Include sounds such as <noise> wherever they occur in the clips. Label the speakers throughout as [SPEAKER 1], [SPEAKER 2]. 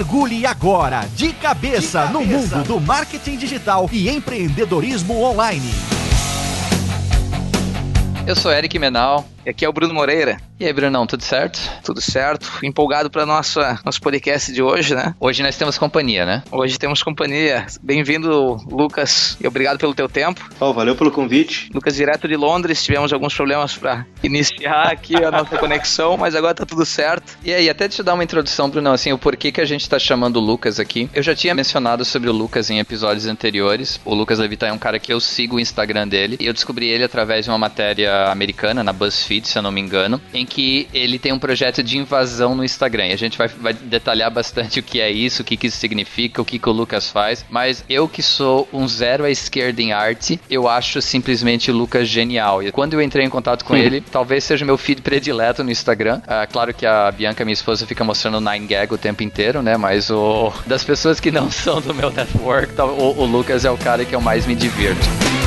[SPEAKER 1] Mergulhe agora de cabeça, de cabeça. no mundo do marketing digital e empreendedorismo online.
[SPEAKER 2] Eu sou Eric Menal
[SPEAKER 3] e aqui é o Bruno Moreira.
[SPEAKER 2] E aí, Brunão, tudo certo?
[SPEAKER 3] Tudo certo. Empolgado para nossa nosso podcast de hoje, né?
[SPEAKER 2] Hoje nós temos companhia, né?
[SPEAKER 3] Hoje temos companhia. Bem-vindo, Lucas, e obrigado pelo teu tempo.
[SPEAKER 4] Oh, valeu pelo convite.
[SPEAKER 3] Lucas, direto de Londres, tivemos alguns problemas para iniciar aqui a nossa <laughs> conexão, mas agora tá tudo certo.
[SPEAKER 2] E aí, até te dar uma introdução, Brunão, assim, o porquê que a gente tá chamando o Lucas aqui. Eu já tinha mencionado sobre o Lucas em episódios anteriores. O Lucas Levita é um cara que eu sigo o Instagram dele e eu descobri ele através de uma matéria americana na BuzzFeed, se eu não me engano, em que ele tem um projeto de invasão no Instagram. E a gente vai, vai detalhar bastante o que é isso, o que, que isso significa, o que, que o Lucas faz. Mas eu que sou um zero à esquerda em arte, eu acho simplesmente o Lucas genial. E quando eu entrei em contato com ele, talvez seja meu feed predileto no Instagram. Ah, claro que a Bianca, minha esposa, fica mostrando Nine Gag o tempo inteiro, né? Mas o das pessoas que não <laughs> são do meu network, o, o Lucas é o cara que eu mais me divirto.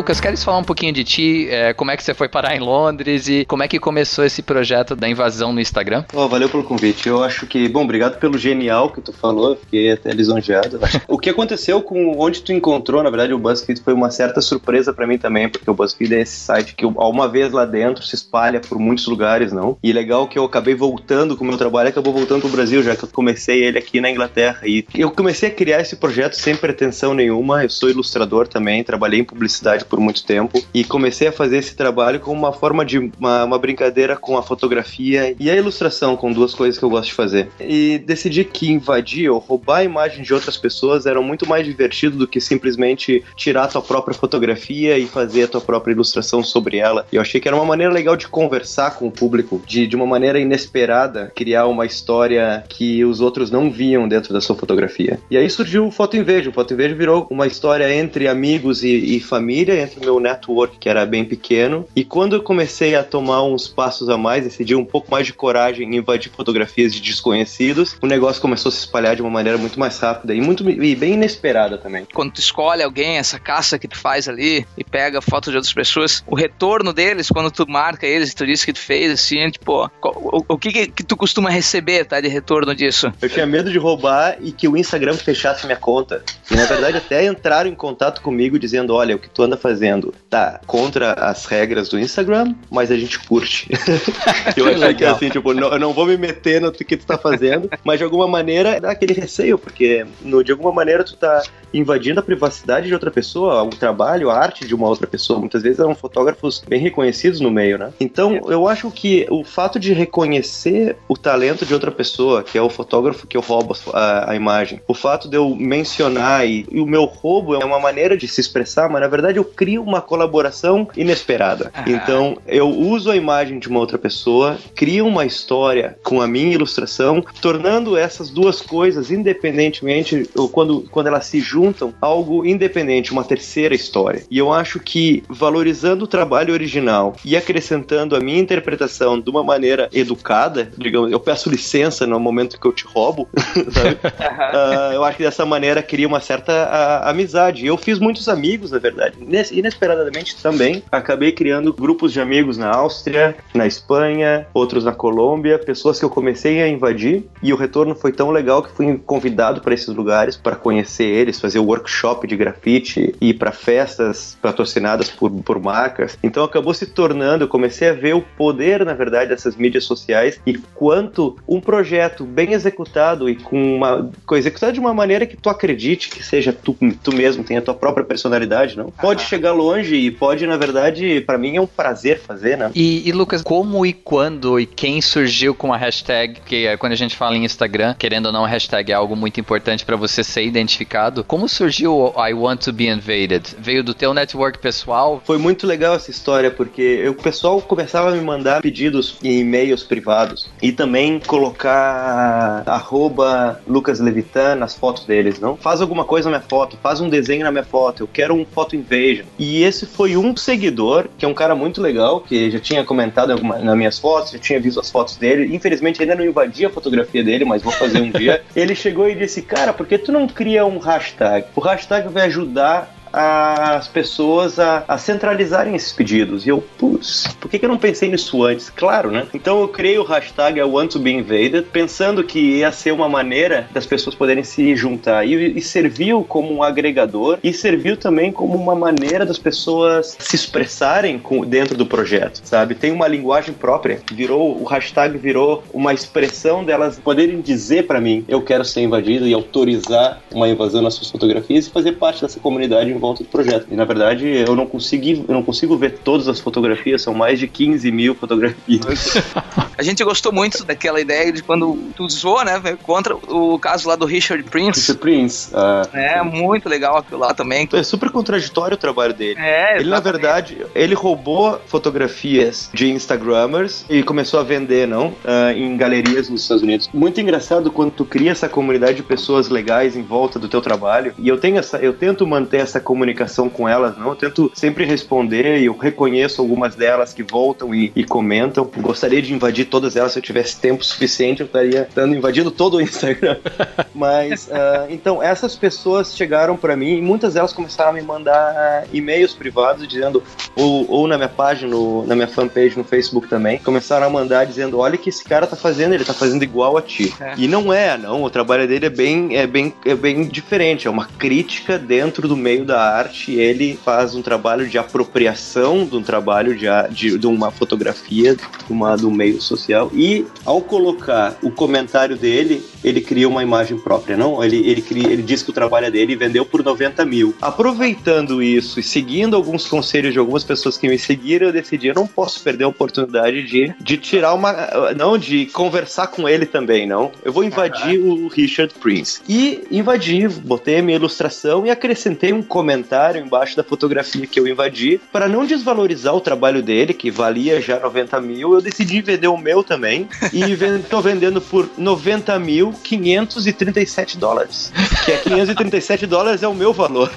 [SPEAKER 2] Lucas, queres falar um pouquinho de ti? É, como é que você foi parar em Londres e como é que começou esse projeto da invasão no Instagram?
[SPEAKER 4] Oh, valeu pelo convite. Eu acho que, bom, obrigado pelo genial que tu falou, fiquei até lisonjeado. <laughs> o que aconteceu com onde tu encontrou, na verdade, o BuzzFeed foi uma certa surpresa para mim também, porque o BuzzFeed é esse site que, uma vez lá dentro, se espalha por muitos lugares, não? E legal que eu acabei voltando com o meu trabalho, acabou voltando pro Brasil, já que eu comecei ele aqui na Inglaterra. E eu comecei a criar esse projeto sem pretensão nenhuma. Eu sou ilustrador também, trabalhei em publicidade por muito tempo e comecei a fazer esse trabalho como uma forma de uma, uma brincadeira com a fotografia e a ilustração, com duas coisas que eu gosto de fazer. E decidi que invadir ou roubar a imagem de outras pessoas era muito mais divertido do que simplesmente tirar a tua própria fotografia e fazer a tua própria ilustração sobre ela. E eu achei que era uma maneira legal de conversar com o público, de, de uma maneira inesperada criar uma história que os outros não viam dentro da sua fotografia. E aí surgiu o Foto Invejo. O Foto Invejo virou uma história entre amigos e, e família, entre meu network, que era bem pequeno. E quando eu comecei a tomar uns passos a mais, decidi um pouco mais de coragem em invadir fotografias de desconhecidos, o negócio começou a se espalhar de uma maneira muito mais rápida e muito e bem inesperada também.
[SPEAKER 3] Quando tu escolhe alguém, essa caça que tu faz ali e pega fotos de outras pessoas, o retorno deles, quando tu marca eles, tu disse que tu fez, assim, tipo, o, o que, que tu costuma receber, tá, de retorno disso?
[SPEAKER 4] Eu tinha medo de roubar e que o Instagram fechasse minha conta. E na verdade até entraram em contato comigo dizendo, olha, o que tu anda fazendo fazendo tá contra as regras do Instagram, mas a gente curte. <laughs> eu achei que assim, tipo, não, eu não vou me meter no que tu tá fazendo, mas de alguma maneira dá aquele receio, porque no, de alguma maneira tu tá invadindo a privacidade de outra pessoa, o trabalho, a arte de uma outra pessoa. Muitas vezes eram fotógrafos bem reconhecidos no meio, né? Então, eu acho que o fato de reconhecer o talento de outra pessoa, que é o fotógrafo que eu roubo a, a imagem, o fato de eu mencionar e, e, o meu roubo é uma maneira de se expressar, mas na verdade eu crio uma colaboração inesperada. Ah. Então, eu uso a imagem de uma outra pessoa, crio uma história com a minha ilustração, tornando essas duas coisas, independentemente, quando, quando elas se juntam, algo independente, uma terceira história. E eu acho que valorizando o trabalho original e acrescentando a minha interpretação de uma maneira educada, digamos, eu peço licença no momento que eu te roubo, <laughs> sabe? <laughs> uh, eu acho que dessa maneira cria uma certa uh, amizade. Eu fiz muitos amigos, na verdade. Inesperadamente também acabei criando grupos de amigos na Áustria, na Espanha, outros na Colômbia, pessoas que eu comecei a invadir e o retorno foi tão legal que fui convidado para esses lugares para conhecer eles, fazer workshop de grafite, ir para festas patrocinadas por, por marcas. Então acabou se tornando, eu comecei a ver o poder, na verdade, dessas mídias sociais e quanto um projeto bem executado e com uma executado de uma maneira que tu acredite que seja tu, tu mesmo, tenha a tua própria personalidade, não? Pode chegar longe e pode, na verdade, para mim é um prazer fazer, né?
[SPEAKER 2] E, e, Lucas, como e quando e quem surgiu com a hashtag, que é quando a gente fala em Instagram, querendo ou não, a hashtag é algo muito importante para você ser identificado. Como surgiu o I Want to Be Invaded? Veio do teu network pessoal?
[SPEAKER 4] Foi muito legal essa história, porque o pessoal começava a me mandar pedidos em e-mails privados e também colocar arroba Lucas Levitan nas fotos deles, não? Faz alguma coisa na minha foto, faz um desenho na minha foto, eu quero um foto invasion. E esse foi um seguidor, que é um cara muito legal, que já tinha comentado alguma, nas minhas fotos, já tinha visto as fotos dele. Infelizmente ainda não invadi a fotografia dele, mas vou fazer um dia. <laughs> Ele chegou e disse: Cara, por que tu não cria um hashtag? O hashtag vai ajudar as pessoas a, a, centralizarem esses pedidos. E eu, putz, por que, que eu não pensei nisso antes? Claro, né? Então eu criei o hashtag I want to be invaded, pensando que ia ser uma maneira das pessoas poderem se juntar. E, e serviu como um agregador e serviu também como uma maneira das pessoas se expressarem com, dentro do projeto, sabe? Tem uma linguagem própria. Virou, o hashtag virou uma expressão delas poderem dizer para mim, eu quero ser invadido e autorizar uma invasão nas suas fotografias e fazer parte dessa comunidade volta do projeto. E na verdade eu não consegui, eu não consigo ver todas as fotografias, são mais de 15 mil fotografias. <laughs>
[SPEAKER 3] A gente gostou muito daquela ideia de quando tu zoou, né? Contra o caso lá do Richard Prince.
[SPEAKER 4] Richard Prince.
[SPEAKER 3] Uh, é, muito legal aquilo lá também.
[SPEAKER 4] É super contraditório o trabalho dele. É, ele, na verdade, ele roubou fotografias de Instagrammers e começou a vender, não? Uh, em galerias nos Estados Unidos. Muito engraçado quando tu cria essa comunidade de pessoas legais em volta do teu trabalho. E eu tenho essa, eu tento manter essa comunicação com elas, não. Eu tento sempre responder e eu reconheço algumas delas que voltam e, e comentam. Gostaria de invadir todas elas se eu tivesse tempo suficiente, eu estaria invadindo todo o Instagram. <laughs> Mas, uh, então, essas pessoas chegaram para mim e muitas delas começaram a me mandar e-mails privados dizendo, ou, ou na minha página, no, na minha fanpage no Facebook também, começaram a mandar dizendo: olha o que esse cara tá fazendo, ele tá fazendo igual a ti. É. E não é, não. O trabalho dele é bem, é bem, é bem diferente. É uma crítica dentro do meio da arte, ele faz um trabalho de apropriação de um trabalho de, de, de uma fotografia de uma, do meio social e ao colocar o comentário dele, ele cria uma imagem própria, não? Ele, ele, cria, ele diz que o trabalho é dele e vendeu por 90 mil. Aproveitando isso e seguindo alguns conselhos de algumas pessoas que me seguiram, eu decidi, eu não posso perder a oportunidade de, de tirar uma... não, de conversar com ele também, não? Eu vou invadir o Richard Prince. E invadi, botei a minha ilustração e acrescentei um comentário embaixo da fotografia que eu invadi, para não desvalorizar o trabalho dele, que valia já 90 mil, eu decidi vender o meu também, e estou vendendo por 90 mil 537 dólares. Que é 537 dólares é o meu valor,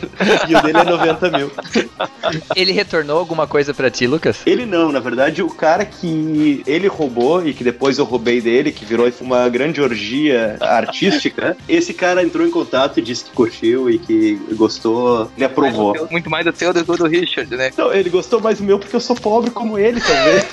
[SPEAKER 4] e o dele é 90 mil.
[SPEAKER 2] Ele retornou alguma coisa para ti, Lucas?
[SPEAKER 4] Ele não, na verdade, o cara que ele roubou e que depois eu roubei dele, que virou uma grande orgia artística, esse cara entrou em contato e disse que curtiu e que gostou ele aprovou.
[SPEAKER 3] Teu, muito mais do teu do que do Richard, né?
[SPEAKER 4] Não, ele gostou mais do meu porque eu sou pobre como ele, talvez.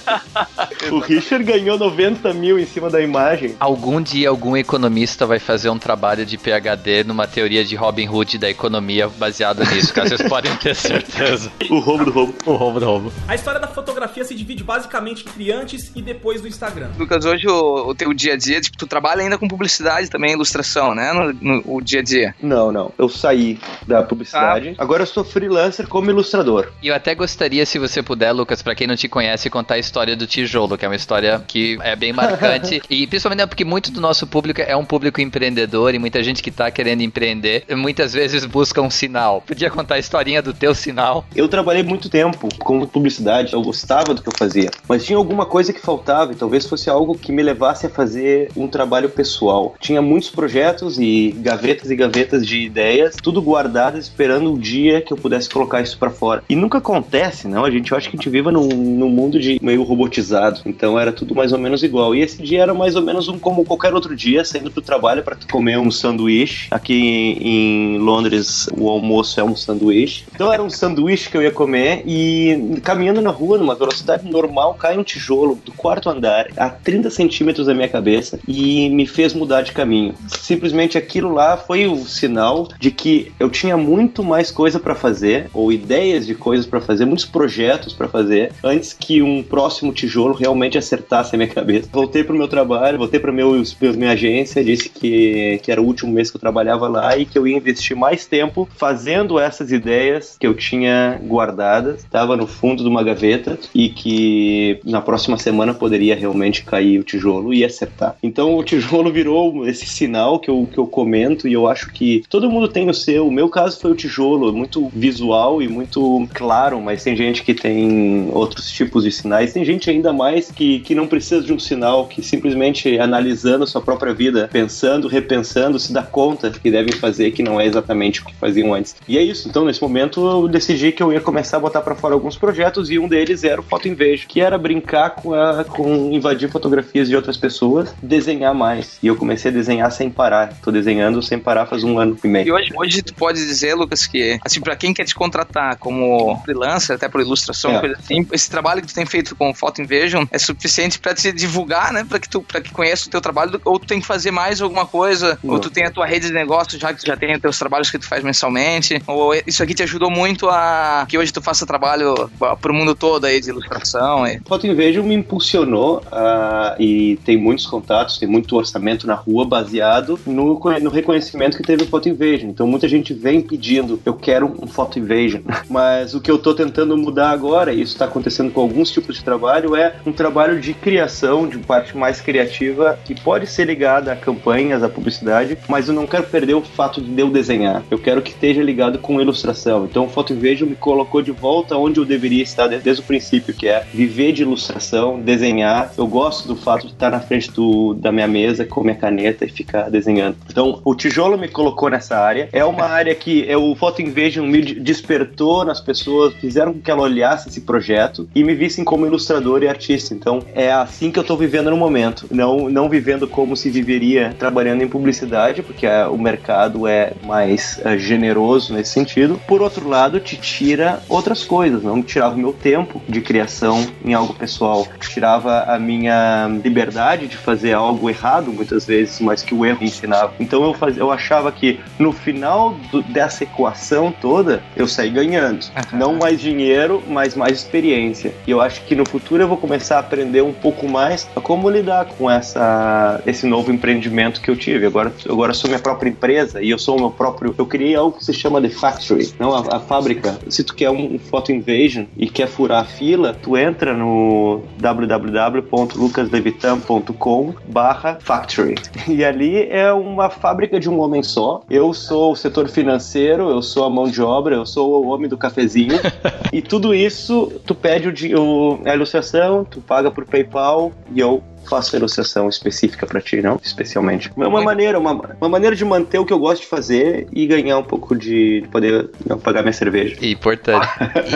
[SPEAKER 4] <laughs> o Richard ganhou 90 mil em cima da imagem.
[SPEAKER 2] Algum dia algum economista vai fazer um trabalho de PhD numa teoria de Robin Hood da economia baseada nisso, cara. Vocês podem ter certeza.
[SPEAKER 4] o roubo do roubo.
[SPEAKER 2] O roubo do roubo.
[SPEAKER 5] A história da fotografia se divide basicamente entre antes e depois do Instagram.
[SPEAKER 3] Lucas, hoje o, o teu dia a dia, tipo, tu trabalha ainda com publicidade também, ilustração, né? No, no, o dia a dia.
[SPEAKER 4] Não, não. Eu saí da publicidade. Ah. Agora eu sou freelancer como ilustrador.
[SPEAKER 2] E eu até gostaria, se você puder, Lucas, para quem não te conhece, contar a história do tijolo, que é uma história que é bem marcante. <laughs> e principalmente porque muito do nosso público é um público empreendedor e muita gente que tá querendo empreender, muitas vezes busca um sinal. Podia contar a historinha do teu sinal?
[SPEAKER 4] Eu trabalhei muito tempo com publicidade, eu gostava do que eu fazia, mas tinha alguma coisa que faltava e talvez fosse algo que me levasse a fazer um trabalho pessoal. Tinha muitos projetos e gavetas e gavetas de ideias, tudo guardado esperando o dia que eu pudesse colocar isso para fora. E nunca acontece, não? A gente acha que a gente vive num, num mundo de meio robotizado. Então era tudo mais ou menos igual. E esse dia era mais ou menos um como qualquer outro dia, saindo pro trabalho para comer um sanduíche. Aqui em Londres o almoço é um sanduíche. Então era um sanduíche que eu ia comer e caminhando na rua numa velocidade normal cai um tijolo do quarto andar a 30 centímetros da minha cabeça e me fez mudar de caminho. Simplesmente aquilo lá foi o sinal de que eu tinha muito mais coisa para fazer, ou ideias de coisas para fazer, muitos projetos para fazer, antes que um próximo tijolo realmente acertasse a minha cabeça. Voltei pro meu trabalho, voltei para meu, minha agência, disse que, que era o último mês que eu trabalhava lá e que eu ia investir mais tempo fazendo essas ideias que eu tinha guardadas, estava no fundo de uma gaveta, e que na próxima semana poderia realmente cair o tijolo e acertar. Então o tijolo <laughs> virou esse sinal que eu, que eu comento e eu acho que todo mundo tem o seu. O meu caso foi o tijolo, muito visual e muito claro, mas tem gente que tem outros tipos de sinais. Tem gente ainda mais que, que não precisa de um sinal, que simplesmente analisando a sua própria vida, pensando, repensando, se dá conta que devem fazer que não é exatamente o que faziam antes. E é isso. Então, nesse momento, eu decidi que eu ia começar a botar para fora alguns projetos e um deles era o Foto Invejo, que era brincar com, a, com invadir fotografias de outras pessoas, desenhar mais. E eu comecei a desenhar sem parar. Tô desenhando sem parar faz um ano e meio.
[SPEAKER 3] E hoje, hoje tu pode dizer, Lucas, que assim, para quem quer te contratar como freelancer, até por ilustração, é. coisa assim, esse trabalho que tu tem feito com Foto Invasion é suficiente para te divulgar, né? Para que tu para que conheça o teu trabalho, ou tu tem que fazer mais alguma coisa, Não. ou tu tem a tua rede de negócio já que tu já tem os teus trabalhos que tu faz mensalmente, ou isso aqui te ajudou muito a que hoje tu faça trabalho pro mundo todo aí de ilustração. E...
[SPEAKER 4] Foto Invasion me impulsionou uh, e tem muitos contatos, tem muito orçamento na rua baseado no, no reconhecimento que teve o Foto Invasion. Então muita gente vem pedindo, eu quero um Foto Invasion. <laughs> Mas o que eu tô tentando mudar agora, e isso está acontecendo com alguns tipos de trabalho, é um trabalho de criação, de parte mais criativa, que pode ser ligada a campanhas, a publicidade, mas eu não quero perder o fato de eu desenhar. Eu quero que esteja ligado com ilustração. Então o Foto Invasion me colocou de volta onde eu deveria estar desde o princípio, que é viver de ilustração, desenhar. Eu gosto do fato de estar na frente do, da minha mesa com minha caneta e ficar desenhando. Então o tijolo me colocou nessa área. É uma <laughs> área que é, o Foto Invasion me despertou nas pessoas, fizeram com que ela olhasse esse projeto e me vissem como ilustrador e artista. Então é assim que eu estou vivendo no momento. Não, não vivendo como se viveria trabalhando em publicidade, porque é, o mercado é mais é, generoso nesse sentido. Por outro lado, te tira outras coisas. Não tirava o meu tempo de criação em algo pessoal, tirava a minha liberdade de fazer algo errado muitas vezes, mas que o erro ensinava. Então eu, faz, eu achava que no final do, dessa equação toda eu saí ganhando. Uhum. Não mais dinheiro, mas mais experiência. E eu acho que no futuro eu vou começar a aprender um pouco mais a como lidar com essa, esse novo empreendimento que eu tive. Agora, agora sou minha própria empresa e eu sou o meu próprio. Eu criei algo que se chama The Factory, não a, a fábrica. Se tu quer um, um Photo Invasion e quer furar a fila, tu entra no www.lucaslevitan.com/barra factory e ali é uma fábrica de um homem só. Eu sou o setor financeiro, eu sou a mão de obra, eu sou o homem do cafezinho. <laughs> e tudo isso, tu pede o, o, a ilustração, tu paga por PayPal e eu faço negociação específica para ti, não? Especialmente. É uma maneira, uma, uma maneira de manter o que eu gosto de fazer e ganhar um pouco de, de poder não, pagar minha cerveja.
[SPEAKER 2] Importante.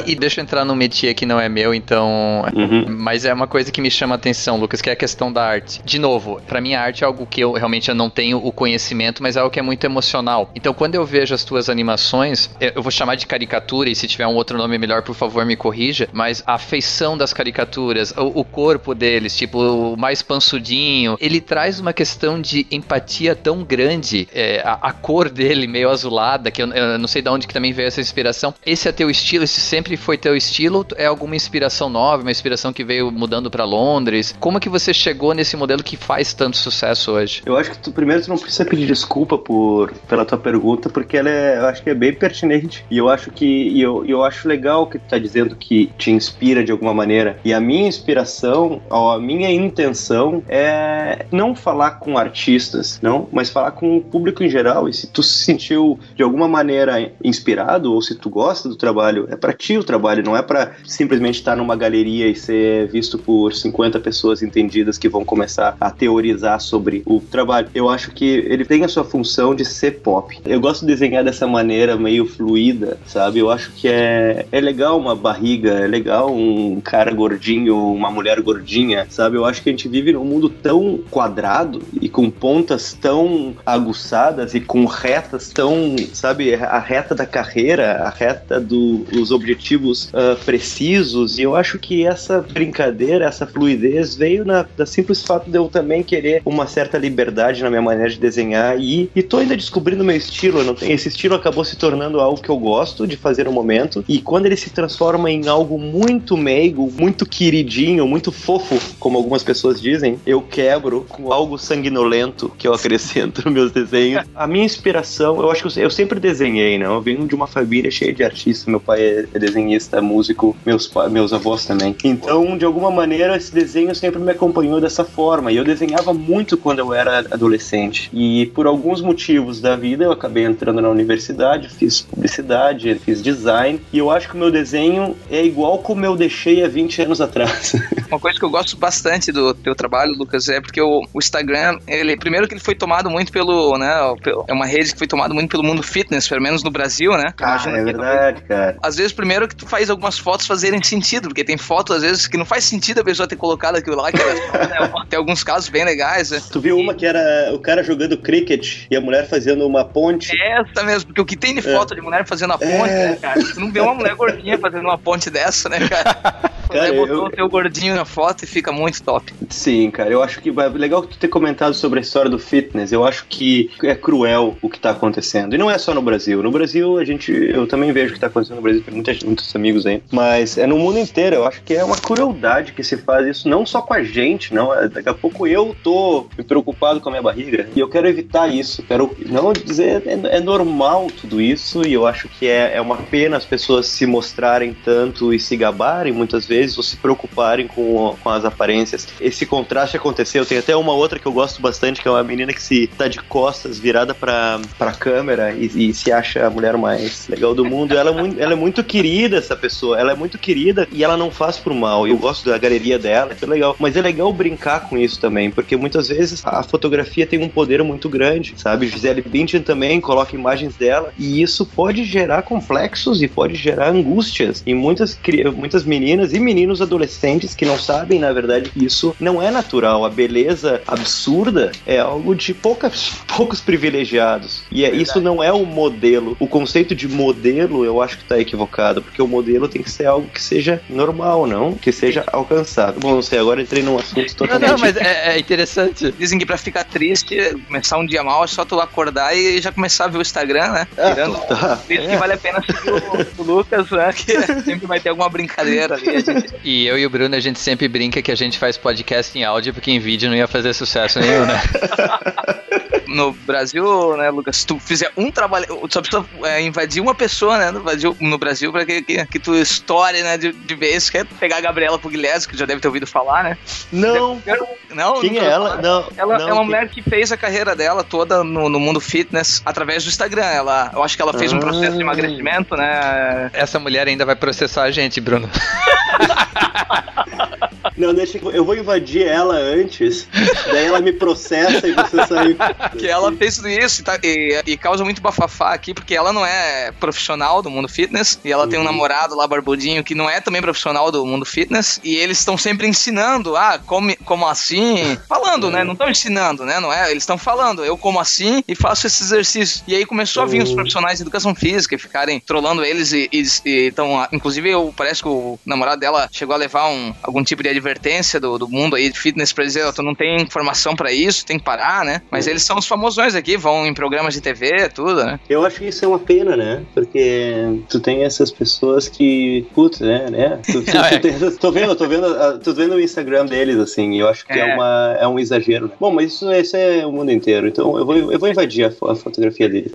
[SPEAKER 2] e, e, deixa eu entrar num métier que não é meu, então. Uhum. Mas é uma coisa que me chama a atenção, Lucas, que é a questão da arte. De novo, para mim a arte é algo que eu realmente eu não tenho o conhecimento, mas é algo que é muito emocional. Então quando eu vejo as tuas animações, eu vou chamar de caricatura e se tiver um outro nome melhor, por favor, me corrija, mas a feição das caricaturas, o, o corpo deles, tipo, o mais mais. Ele traz uma questão de empatia tão grande. É, a, a, cor dele meio azulada, que eu, eu, não sei de onde que também veio essa inspiração. Esse é teu estilo? Esse sempre foi teu estilo? É alguma inspiração nova? Uma inspiração que veio mudando para Londres? Como que você chegou nesse modelo que faz tanto sucesso hoje?
[SPEAKER 4] Eu acho que tu, primeiro tu não precisa pedir desculpa por, pela tua pergunta, porque ela é, eu acho que é bem pertinente. E eu acho que e eu, eu acho legal que tu tá dizendo que te inspira de alguma maneira. E a minha inspiração, a minha intenção é não falar com artistas, não, mas falar com o público em geral. E se tu se sentiu de alguma maneira inspirado ou se tu gosta do trabalho, é para ti o trabalho, não é para simplesmente estar numa galeria e ser visto por 50 pessoas entendidas que vão começar a teorizar sobre o trabalho. Eu acho que ele tem a sua função de ser pop. Eu gosto de desenhar dessa maneira meio fluida, sabe? Eu acho que é, é legal uma barriga, é legal um cara gordinho, uma mulher gordinha, sabe? Eu acho que a gente vive num mundo tão quadrado e com pontas tão aguçadas e com retas tão, sabe, a reta da carreira, a reta dos objetivos uh, precisos. E eu acho que essa brincadeira, essa fluidez veio na, da simples fato de eu também querer uma certa liberdade na minha maneira de desenhar e, e tô ainda descobrindo meu estilo. Não tenho, esse estilo acabou se tornando algo que eu gosto de fazer no momento e quando ele se transforma em algo muito meigo, muito queridinho, muito fofo, como algumas pessoas dizem, eu quebro com algo sanguinolento que eu acrescento nos meus desenhos. A minha inspiração, eu acho que eu, sempre desenhei, né? Eu venho de uma família cheia de artistas, meu pai é, é desenhista, músico, meus, meus avós também. Então, de alguma maneira, esse desenho sempre me acompanhou dessa forma. E eu desenhava muito quando eu era adolescente. E por alguns motivos da vida, eu acabei entrando na universidade, fiz publicidade, fiz design. E eu acho que o meu desenho é igual como eu deixei há 20 anos atrás.
[SPEAKER 3] Uma coisa que eu gosto bastante do teu trabalho, Lucas, é porque o, o Instagram, ele primeiro que ele foi tomado muito pelo, né, é uma rede que foi tomada muito pelo mundo fitness, pelo menos no Brasil, né?
[SPEAKER 4] Ah, é verdade, cara.
[SPEAKER 3] Às vezes, primeiro que tu faz algumas fotos fazerem sentido, porque tem fotos, às vezes, que não faz sentido a pessoa ter colocado aquilo lá, que era, <laughs> né, tem alguns casos bem legais, né?
[SPEAKER 4] Tu viu uma que era o cara jogando cricket e a mulher fazendo uma ponte?
[SPEAKER 3] É essa mesmo, porque o que tem de foto é. de mulher fazendo a ponte, é. né, cara? Tu não vê uma mulher gordinha fazendo uma ponte dessa, né, cara? <laughs> Cara, botou eu... o teu gordinho na foto e fica muito top.
[SPEAKER 4] Sim, cara, eu acho que é legal tu ter comentado sobre a história do fitness. Eu acho que é cruel o que tá acontecendo. E não é só no Brasil. No Brasil, a gente. Eu também vejo o que tá acontecendo no Brasil, tem muitos, muitos amigos aí. Mas é no mundo inteiro. Eu acho que é uma crueldade que se faz isso, não só com a gente, não. É, daqui a pouco eu tô me preocupado com a minha barriga. E eu quero evitar isso. Quero não dizer. É, é normal tudo isso. E eu acho que é, é uma pena as pessoas se mostrarem tanto e se gabarem muitas vezes ou se preocuparem com, com as aparências. Esse contraste aconteceu. Tem até uma outra que eu gosto bastante, que é uma menina que se tá de costas virada pra, pra câmera e, e se acha a mulher mais legal do mundo. Ela é, muito, ela é muito querida, essa pessoa. Ela é muito querida e ela não faz pro mal. Eu gosto da galeria dela, é legal. Mas é legal brincar com isso também, porque muitas vezes a fotografia tem um poder muito grande, sabe? Gisele Bündchen também coloca imagens dela e isso pode gerar complexos e pode gerar angústias em muitas, muitas meninas e meninos adolescentes que não sabem, na verdade, que isso não é natural. A beleza absurda é algo de poucas, <laughs> poucos privilegiados. E é, isso não é o modelo. O conceito de modelo eu acho que está equivocado, porque o modelo tem que ser algo que seja normal, não? Que seja alcançado. Bom, não sei, agora entrei num assunto totalmente.
[SPEAKER 2] Não, não, mas é, é interessante.
[SPEAKER 3] Dizem que pra ficar triste, começar um dia mal, é só tu acordar e já começar a ver o Instagram, né? Ah, Tirando tá. é. que vale a pena seguir o, o Lucas, né? Que <laughs> sempre vai ter alguma brincadeira ali. Gente
[SPEAKER 2] e eu e o Bruno, a gente sempre brinca que a gente faz podcast em áudio porque em vídeo não ia fazer sucesso nenhum, né? <laughs>
[SPEAKER 3] no Brasil, né, Lucas, se tu fizer um trabalho, só precisa é, invadir uma pessoa, né, no Brasil, no Brasil pra que, que, que tu estoure, né, de, de vez, quer pegar a Gabriela Pugliese, que já deve ter ouvido falar, né?
[SPEAKER 4] Não.
[SPEAKER 3] Não,
[SPEAKER 4] Quem
[SPEAKER 3] não
[SPEAKER 4] é ela? Não.
[SPEAKER 3] Ela
[SPEAKER 4] não,
[SPEAKER 3] é uma mulher que fez a carreira dela toda no, no, mundo fitness através do Instagram. Ela, eu acho que ela fez ah. um processo de emagrecimento, né?
[SPEAKER 2] Essa mulher ainda vai processar a gente, Bruno. <laughs>
[SPEAKER 4] Não, deixa que eu vou invadir ela antes, daí ela me processa e você sai. <laughs>
[SPEAKER 3] que ela fez tudo isso e, tá, e, e, causa muito bafafá aqui, porque ela não é profissional do mundo fitness e ela uhum. tem um uhum. namorado lá, barbudinho, que não é também profissional do mundo fitness e eles estão sempre ensinando, ah, como, como assim? Falando, né? Não estão ensinando, né? Não é? Eles estão falando, eu como assim e faço esse exercício. E aí começou uhum. a vir os uhum. profissionais de educação física e ficarem trolando eles e estão, inclusive, eu, parece que o namorado dela chegou a levar um, algum tipo de advertência do, do mundo aí de fitness pra dizer, oh, tu não tem informação para isso, tem que parar, né? Mas eles são os famosões aqui, vão em programas de TV, tudo, né?
[SPEAKER 4] Eu acho que isso é uma pena, né? Porque tu tem essas pessoas que, putz, né? né? Tu, tu, <laughs> tu tem, tô vendo, tô vendo, tô vendo o Instagram deles, assim, e eu acho que é, é uma, é um exagero, né? Bom, mas isso, isso é o mundo inteiro, então eu vou, eu vou invadir a, a fotografia deles.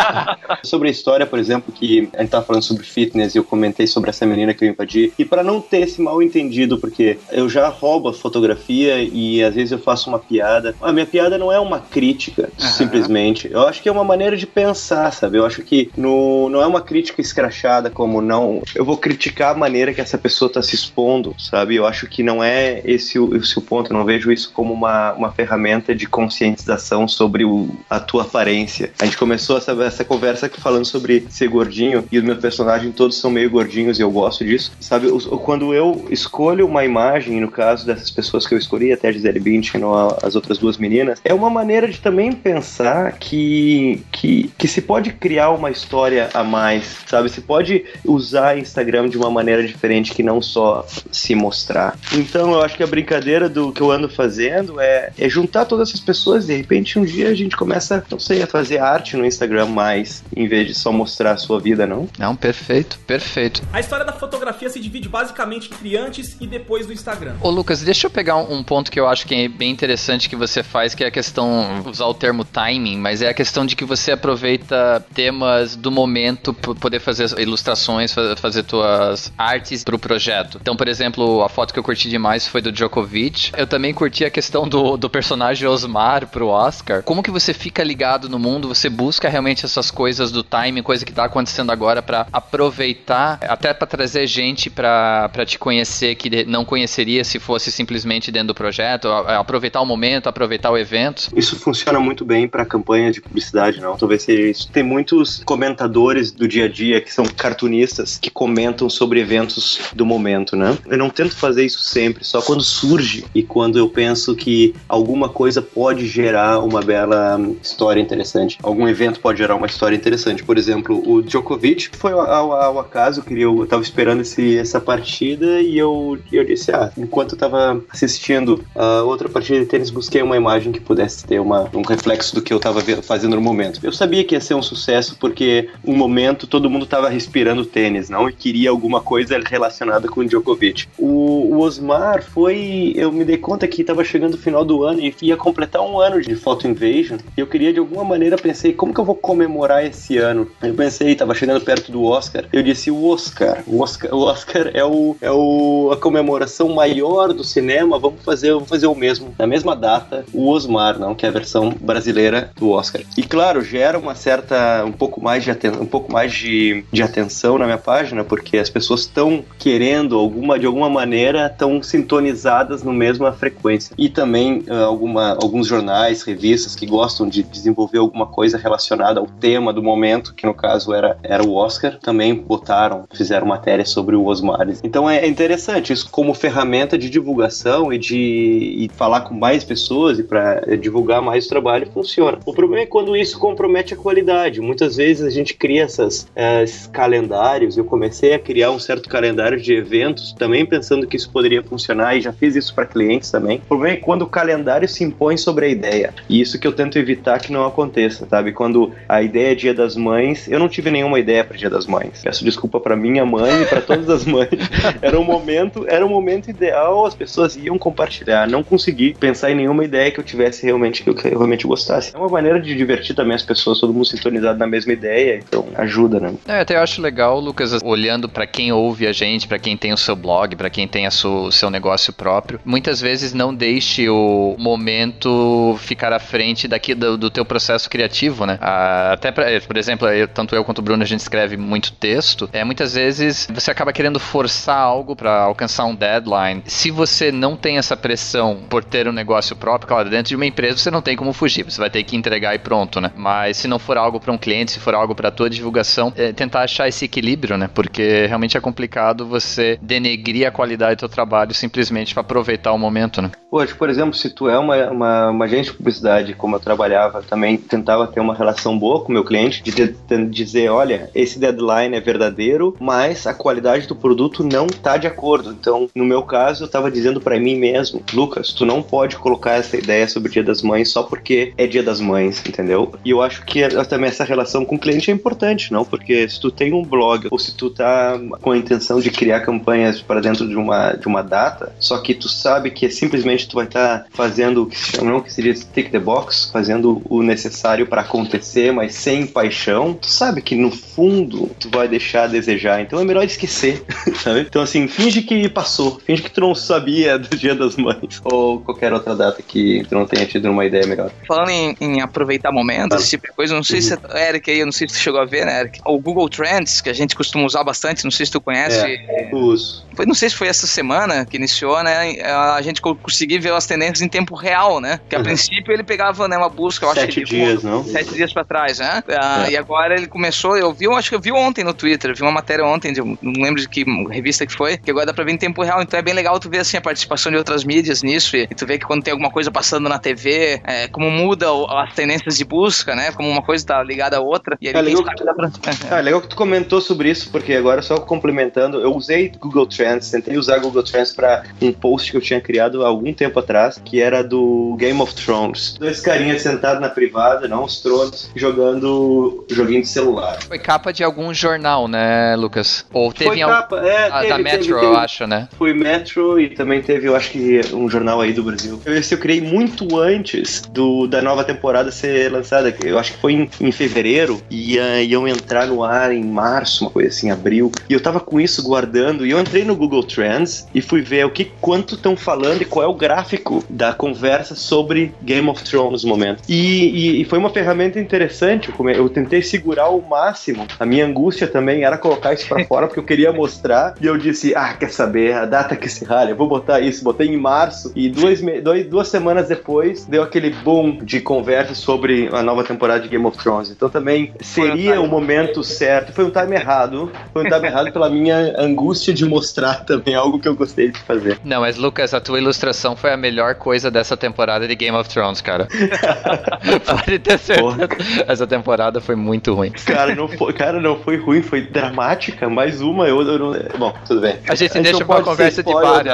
[SPEAKER 4] <laughs> sobre a história, por exemplo, que a gente tava falando sobre fitness e eu comentei sobre essa menina que eu invadi, e para não ter esse mal entendido, porque eu já roubo a fotografia e às vezes eu faço uma piada. A minha piada não é uma crítica, uhum. simplesmente. Eu acho que é uma maneira de pensar, sabe? Eu acho que no, não é uma crítica escrachada como não. Eu vou criticar a maneira que essa pessoa está se expondo, sabe? Eu acho que não é esse o, esse o ponto. Eu não vejo isso como uma, uma ferramenta de conscientização sobre o, a tua aparência. A gente começou essa, essa conversa falando sobre ser gordinho e os meus personagens todos são meio gordinhos e eu gosto disso, sabe? Quando eu escolho uma imagem, no caso dessas pessoas que eu escolhi, até a Gisele Bündchen ou as outras duas meninas, é uma maneira de também pensar que, que, que se pode criar uma história a mais, sabe? Se pode usar Instagram de uma maneira diferente que não só se mostrar. Então eu acho que a brincadeira do que eu ando fazendo é, é juntar todas essas pessoas e de repente um dia a gente começa, não sei, a fazer arte no Instagram mais, em vez de só mostrar a sua vida, não?
[SPEAKER 2] Não, perfeito, perfeito.
[SPEAKER 5] A história da fotografia se divide basicamente entre antes e depois do Instagram.
[SPEAKER 2] Ô Lucas, deixa eu pegar um, ponto que eu acho que é bem interessante que você faz, que é a questão, usar o termo timing, mas é a questão de que você aproveita temas do momento para poder fazer ilustrações, fa- fazer tuas artes pro projeto. Então, por exemplo, a foto que eu curti demais foi do Djokovic. Eu também curti a questão do, do personagem Osmar pro Oscar. Como que você fica ligado no mundo? Você busca realmente essas coisas do timing, coisa que tá acontecendo agora para aproveitar, até para trazer gente para te conhecer que não conheceria se fosse simplesmente dentro do projeto, aproveitar o momento, aproveitar o evento.
[SPEAKER 4] Isso funciona muito bem para campanha de publicidade, não? Talvez seja isso. Tem muitos comentadores do dia a dia que são cartunistas que comentam sobre eventos do momento, né? Eu não tento fazer isso sempre, só quando surge e quando eu penso que alguma coisa pode gerar uma bela história interessante. Algum evento pode gerar uma história interessante. Por exemplo, o Djokovic foi ao, ao acaso, queria, eu tava esperando esse, essa partida e eu, eu disse, ah, enquanto eu tava assistindo a outra partida de tênis, busquei uma imagem que pudesse ter uma, um reflexo do que eu tava fazendo no momento. Eu sabia que ia ser um sucesso porque um momento todo mundo tava respirando tênis, não? E queria alguma coisa relacionada com o Djokovic. O, o Osmar foi, eu me dei conta que tava chegando o final do ano e ia completar um ano de Photo Invasion. E eu queria de alguma maneira pensei, como que eu vou comemorar esse ano? Eu pensei, tava chegando perto do Oscar. Eu disse o Oscar. O Oscar, o Oscar é o é o a comemoração maior do cinema. Vamos fazer, vamos fazer o mesmo na mesma data, o Osmar, não, que é a versão brasileira do Oscar. E claro, gera uma certa um pouco mais de aten- um pouco mais de, de atenção na minha página, porque as pessoas estão querendo alguma de alguma maneira estão sintonizadas no mesma frequência. E também ah, alguma, alguns jornais, revistas que gostam de desenvolver alguma coisa relacionada ao tema do momento, que no caso era, era o Oscar, também botaram, fizeram matéria sobre o Osmar. Então é interessante isso como ferramenta de divulgação e de e falar com mais pessoas e para divulgar mais o trabalho funciona. O problema é quando isso compromete a qualidade. Muitas vezes a gente cria essas, esses calendários. Eu comecei a criar um certo calendário de eventos, também pensando que isso poderia funcionar e já fiz isso para clientes também. O problema é quando o calendário se impõe sobre a ideia. E isso que eu tento evitar que não aconteça, sabe? Quando a ideia é Dia das Mães, eu não tive nenhuma ideia para Dia das Mães. Peço desculpa para minha mãe e para todas as mães. <laughs> Era um momento, era um momento ideal, as pessoas iam compartilhar. Não consegui pensar em nenhuma ideia que eu tivesse realmente que eu realmente gostasse. É uma maneira de divertir também as pessoas, todo mundo sintonizado na mesma ideia, então ajuda, né?
[SPEAKER 2] É, até eu acho legal, Lucas, olhando pra quem ouve a gente, pra quem tem o seu blog, pra quem tem a su- o seu negócio próprio, muitas vezes não deixe o momento ficar à frente daqui do, do teu processo criativo, né? Ah, até, pra, por exemplo, eu- tanto eu quanto o Bruno, a gente escreve muito texto, é, muitas vezes você acaba querendo forçar algo pra alcançar um deadline. Se você não tem essa pressão por ter um negócio próprio, claro, dentro de uma empresa você não tem como fugir, você vai ter que entregar e pronto, né? Mas se não for algo pra um cliente, se for algo pra tua divulgação, é, tentar achar esse equilíbrio, né? Porque realmente é complicado você denegrir a qualidade do teu trabalho simplesmente pra aproveitar o momento, né?
[SPEAKER 4] Hoje, por exemplo, se tu é uma, uma, uma agente de publicidade, como eu trabalhava, também tentava ter uma relação boa com o meu cliente, de, ter- de dizer, olha, esse deadline é verdadeiro, mas a qualidade do produto não tá de acordo. Então, no meu caso, eu tava dizendo pra mim mesmo, Lucas, tu não pode colocar essa ideia sobre o Dia das Mães só porque é Dia das Mães, entendeu? E eu acho que também essa relação com o cliente é importante, não? Porque se tu tem um blog ou se tu tá com a intenção de criar campanhas para dentro de uma, de uma data, só que tu sabe que simplesmente tu vai estar fazendo o que se chama, não que seria tick the box, fazendo o necessário para acontecer, mas sem paixão, tu sabe que no fundo tu vai deixar a desejar. Então é melhor esquecer, <laughs> sabe? Então assim, finge que passou, finge que tu não sabia <laughs> do Dia das Mães ou qualquer outra data que tu não tenha tido uma ideia melhor.
[SPEAKER 3] Falando em, em aproveitar momentos, esse tipo de coisa, não sei se Eric aí, eu não sei se tu chegou a ver, né, Eric? O Google Trends, que a gente costuma usar bastante, não sei se tu conhece.
[SPEAKER 4] Uso.
[SPEAKER 3] Foi, não sei se foi essa semana que iniciou, né? A gente co- conseguiu ver as tendências em tempo real, né? Que a
[SPEAKER 4] Uhum.
[SPEAKER 3] princípio ele pegava né, uma busca, eu acho
[SPEAKER 4] Sete
[SPEAKER 3] que de
[SPEAKER 4] dias, não?
[SPEAKER 3] Sete dias pra trás, né? Ah,
[SPEAKER 4] É.
[SPEAKER 3] E agora ele começou, eu vi, eu acho que eu vi ontem no Twitter, vi uma matéria ontem, de, não lembro de que revista que foi, que agora dá pra ver em tempo real, então é bem legal tu ver assim a participação de outras mídias nisso, e, e tu vê que quando tem alguma coisa passando na TV, é, como muda o- as tendências de busca, né? Como uma coisa tá ligada à outra, e aí
[SPEAKER 4] É legal que
[SPEAKER 3] pra...
[SPEAKER 4] Ah, legal que tu comentou sobre isso, porque agora só complementando, eu usei Google Trends, tentei usar Google Trends para um post que eu tinha criado há algum tempo atrás, que era do Game of Thrones. Dois carinhas sentados na privada, não os tronos, jogando joguinho de celular.
[SPEAKER 2] Foi capa de algum jornal, né, Lucas? Ou teve
[SPEAKER 4] Foi
[SPEAKER 2] algum...
[SPEAKER 4] capa, é,
[SPEAKER 2] Ah,
[SPEAKER 4] teve,
[SPEAKER 2] da
[SPEAKER 4] teve,
[SPEAKER 2] Metro,
[SPEAKER 4] teve.
[SPEAKER 2] eu acho, né?
[SPEAKER 4] Foi Metro e também teve, eu acho que, um jornal aí do Brasil. Esse eu criei muito antes do, da nova temporada ser lançada. Eu acho que foi em, em fevereiro e uh, iam entrar no ar em março, uma coisa assim, abril. E eu tava com isso guardando e eu entrei no Google Trends e fui ver o que quanto estão falando e qual é o gráfico da conversa sobre Game of Thrones no momento. E, e, e foi uma ferramenta interessante. Eu, eu tentei segurar ao máximo. A minha angústia também era colocar isso para fora porque eu queria mostrar. E eu disse: Ah, quer saber? A data que se ralha, eu vou botar isso. Botei em março e duas, dois, duas semanas depois deu aquele boom de conversa sobre a nova temporada de Game of Thrones. Então também seria um o momento certo. Foi um time errado. Foi um time errado pela minha angústia de mostrar também algo que eu gostei de fazer.
[SPEAKER 2] Não, mas Lucas, a tua ilustração foi a melhor coisa dessa temporada de Game of Thrones, cara. <laughs> Pode ter certeza. Essa temporada foi muito ruim.
[SPEAKER 4] Cara, não foi, cara, não foi ruim, foi dramática. Mais uma, eu, eu não. Bom, tudo bem.
[SPEAKER 2] A gente, a gente deixa pra conversa de bar.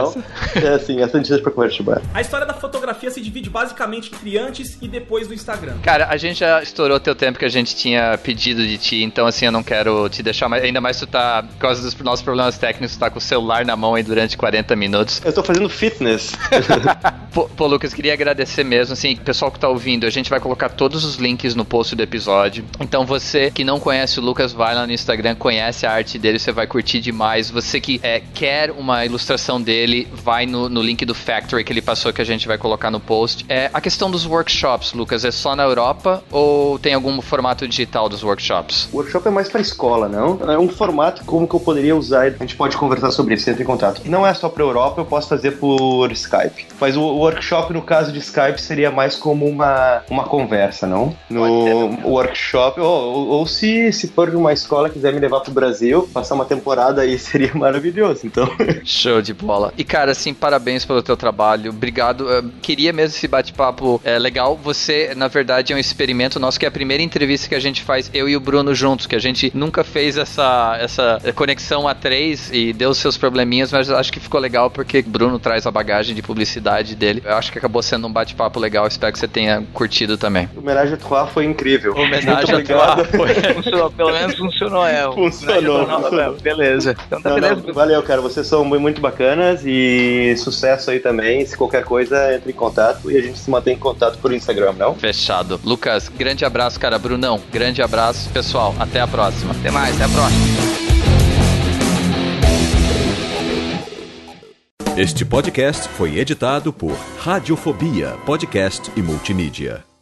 [SPEAKER 4] É assim, essa a gente deixa pra conversa de bar.
[SPEAKER 5] A história da fotografia se divide basicamente entre antes e depois do Instagram.
[SPEAKER 2] Cara, a gente já estourou teu tempo que a gente tinha pedido de ti, então assim, eu não quero te deixar mais. Ainda mais tu tá, por causa dos nossos problemas técnicos, tu tá com o celular na mão aí durante 40 minutos.
[SPEAKER 4] Eu tô fazendo fitness. <laughs>
[SPEAKER 2] pô, pô, Lucas, queria agradecer mesmo, assim, pessoal que tá ouvindo, a gente vai colocar todos os links no post do episódio. Então você que não conhece o Lucas, vai lá no Instagram, conhece a arte dele, você vai curtir demais. Você que é, quer uma ilustração dele, vai no, no link do Factory que ele passou que a gente vai colocar no post. É, a questão dos workshops, Lucas, é só na Europa ou tem algum formato digital dos workshops?
[SPEAKER 4] O workshop é mais para escola, não? É um formato como que eu poderia usar, a gente pode conversar sobre isso, entra em contato. Não é só para Europa, eu posso fazer por Skype. Mas o workshop, no caso de Skype, seria mais como uma, uma conversa, não? No workshop, ou, ou, ou, se, se for de uma escola quiser me levar pro Brasil, passar uma temporada aí <laughs> seria maravilhoso, então.
[SPEAKER 2] Show de bola. E cara, assim, parabéns pelo teu trabalho. Obrigado. Eu queria mesmo esse bate-papo é, legal. Você, na verdade, é um experimento nosso, que é a primeira entrevista que a gente faz, eu e o Bruno juntos, que a gente nunca fez essa, essa conexão a três e deu seus probleminhas, mas acho que ficou legal porque o Bruno traz a bagagem de publicidade dele. Eu acho que acabou sendo um bate-papo legal. Espero que você tenha curtido também.
[SPEAKER 4] O homenagem a Trois foi incrível.
[SPEAKER 3] Homenagem a Trois foi. <laughs> funcionou, pelo menos funcionou, é.
[SPEAKER 4] Funcionou. funcionou.
[SPEAKER 3] Beleza. Então tá
[SPEAKER 4] não,
[SPEAKER 3] beleza.
[SPEAKER 4] Não, valeu, cara. Vocês são muito bacanas e sucesso aí também. Se qualquer coisa, entre em contato e a gente se mantém em contato por Instagram, não?
[SPEAKER 2] Fechado. Lucas, grande abraço, cara. Brunão, grande abraço. Pessoal, até a próxima.
[SPEAKER 3] Até mais, até a próxima.
[SPEAKER 1] Este podcast foi editado por Radiofobia, podcast e multimídia.